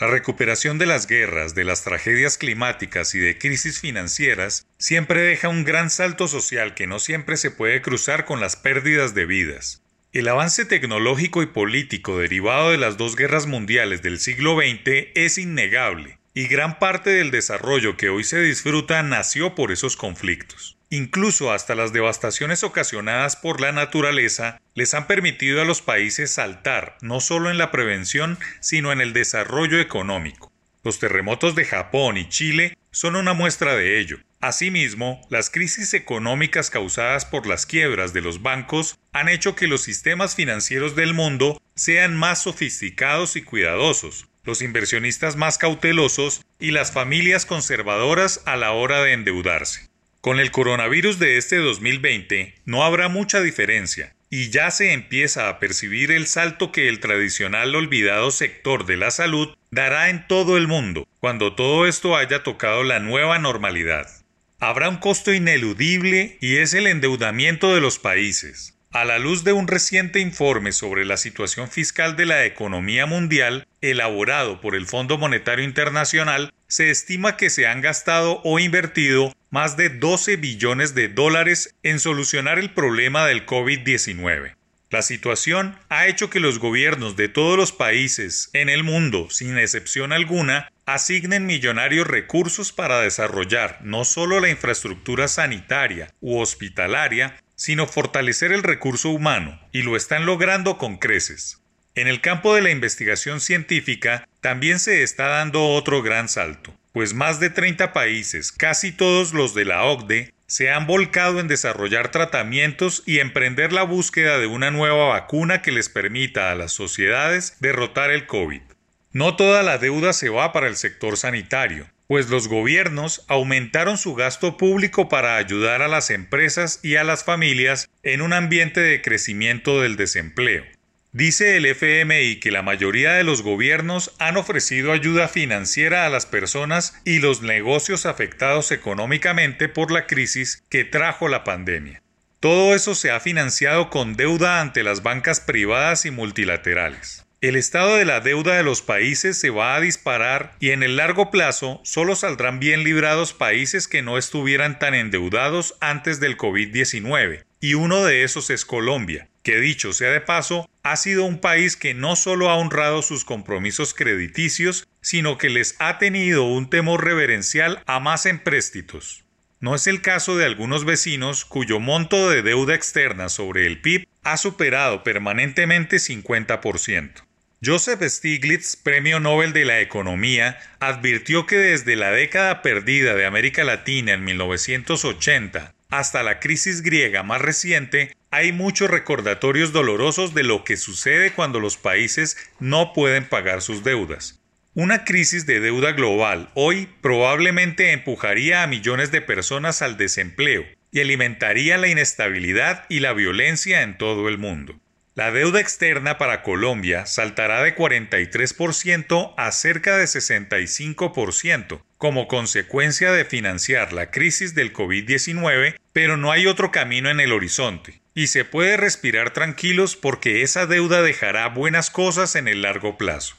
La recuperación de las guerras, de las tragedias climáticas y de crisis financieras siempre deja un gran salto social que no siempre se puede cruzar con las pérdidas de vidas. El avance tecnológico y político derivado de las dos guerras mundiales del siglo XX es innegable, y gran parte del desarrollo que hoy se disfruta nació por esos conflictos. Incluso hasta las devastaciones ocasionadas por la naturaleza les han permitido a los países saltar no solo en la prevención, sino en el desarrollo económico. Los terremotos de Japón y Chile son una muestra de ello. Asimismo, las crisis económicas causadas por las quiebras de los bancos han hecho que los sistemas financieros del mundo sean más sofisticados y cuidadosos, los inversionistas más cautelosos y las familias conservadoras a la hora de endeudarse. Con el coronavirus de este 2020 no habrá mucha diferencia y ya se empieza a percibir el salto que el tradicional olvidado sector de la salud dará en todo el mundo cuando todo esto haya tocado la nueva normalidad. Habrá un costo ineludible y es el endeudamiento de los países. A la luz de un reciente informe sobre la situación fiscal de la economía mundial, elaborado por el Fondo Monetario Internacional, se estima que se han gastado o invertido más de 12 billones de dólares en solucionar el problema del COVID-19. La situación ha hecho que los gobiernos de todos los países en el mundo, sin excepción alguna, asignen millonarios recursos para desarrollar no solo la infraestructura sanitaria u hospitalaria, sino fortalecer el recurso humano, y lo están logrando con creces. En el campo de la investigación científica también se está dando otro gran salto, pues más de 30 países, casi todos los de la OCDE, se han volcado en desarrollar tratamientos y emprender la búsqueda de una nueva vacuna que les permita a las sociedades derrotar el COVID. No toda la deuda se va para el sector sanitario pues los gobiernos aumentaron su gasto público para ayudar a las empresas y a las familias en un ambiente de crecimiento del desempleo. Dice el FMI que la mayoría de los gobiernos han ofrecido ayuda financiera a las personas y los negocios afectados económicamente por la crisis que trajo la pandemia. Todo eso se ha financiado con deuda ante las bancas privadas y multilaterales. El estado de la deuda de los países se va a disparar y en el largo plazo solo saldrán bien librados países que no estuvieran tan endeudados antes del COVID-19. Y uno de esos es Colombia, que dicho sea de paso, ha sido un país que no solo ha honrado sus compromisos crediticios, sino que les ha tenido un temor reverencial a más empréstitos. No es el caso de algunos vecinos cuyo monto de deuda externa sobre el PIB ha superado permanentemente 50%. Joseph Stiglitz, Premio Nobel de la Economía, advirtió que desde la década perdida de América Latina en 1980 hasta la crisis griega más reciente, hay muchos recordatorios dolorosos de lo que sucede cuando los países no pueden pagar sus deudas. Una crisis de deuda global hoy probablemente empujaría a millones de personas al desempleo y alimentaría la inestabilidad y la violencia en todo el mundo. La deuda externa para Colombia saltará de 43% a cerca de 65% como consecuencia de financiar la crisis del COVID-19, pero no hay otro camino en el horizonte. Y se puede respirar tranquilos porque esa deuda dejará buenas cosas en el largo plazo.